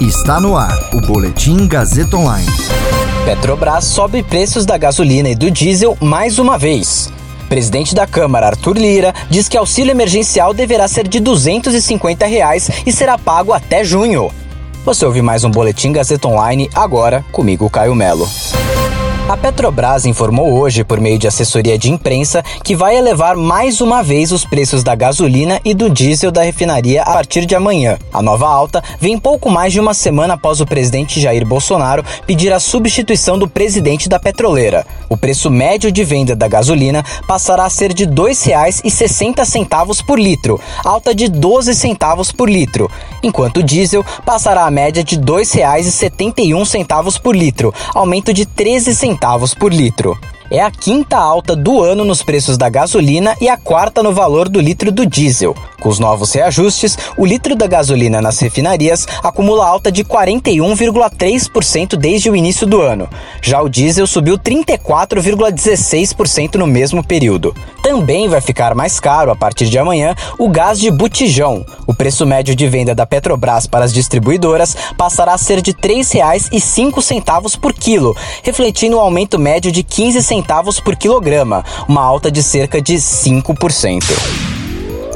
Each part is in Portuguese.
Está no ar o Boletim Gazeta Online. Petrobras sobe preços da gasolina e do diesel mais uma vez. Presidente da Câmara, Arthur Lira, diz que auxílio emergencial deverá ser de 250 reais e será pago até junho. Você ouve mais um Boletim Gazeta Online agora, comigo, Caio Melo. A Petrobras informou hoje, por meio de assessoria de imprensa, que vai elevar mais uma vez os preços da gasolina e do diesel da refinaria a partir de amanhã. A nova alta vem pouco mais de uma semana após o presidente Jair Bolsonaro pedir a substituição do presidente da petroleira. O preço médio de venda da gasolina passará a ser de R$ 2,60 por litro, alta de 12 centavos por litro, enquanto o diesel passará a média de R$ 2,71 por litro, aumento de 13 centavos centavos por litro é a quinta alta do ano nos preços da gasolina e a quarta no valor do litro do diesel. Com os novos reajustes, o litro da gasolina nas refinarias acumula alta de 41,3% desde o início do ano. Já o diesel subiu 34,16% no mesmo período. Também vai ficar mais caro a partir de amanhã o gás de botijão. O preço médio de venda da Petrobras para as distribuidoras passará a ser de R$ 3,05 por quilo, refletindo um aumento médio de 15 centavos por quilograma, uma alta de cerca de 5%.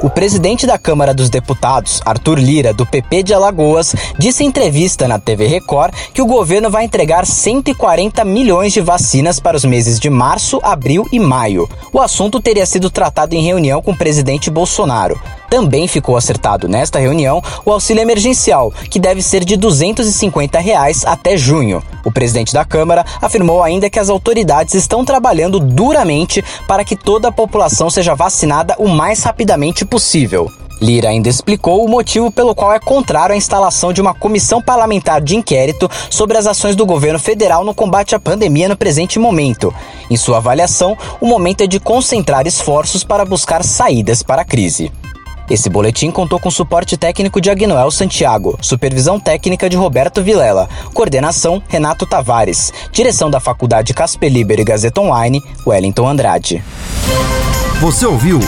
O presidente da Câmara dos Deputados, Arthur Lira, do PP de Alagoas, disse em entrevista na TV Record que o governo vai entregar 140 milhões de vacinas para os meses de março, abril e maio. O assunto teria sido tratado em reunião com o presidente Bolsonaro. Também ficou acertado nesta reunião o auxílio emergencial, que deve ser de 250 reais até junho. O presidente da Câmara afirmou ainda que as autoridades estão trabalhando duramente para que toda a população seja vacinada o mais rapidamente possível. Lira ainda explicou o motivo pelo qual é contrário à instalação de uma comissão parlamentar de inquérito sobre as ações do governo federal no combate à pandemia no presente momento. Em sua avaliação, o momento é de concentrar esforços para buscar saídas para a crise. Esse boletim contou com suporte técnico de Agnoel Santiago, supervisão técnica de Roberto Vilela, coordenação Renato Tavares, direção da Faculdade Casper Liber e Gazeta Online, Wellington Andrade. Você ouviu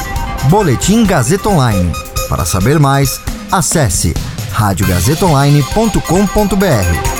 Boletim Gazeta Online. Para saber mais, acesse radiogazetaonline.com.br.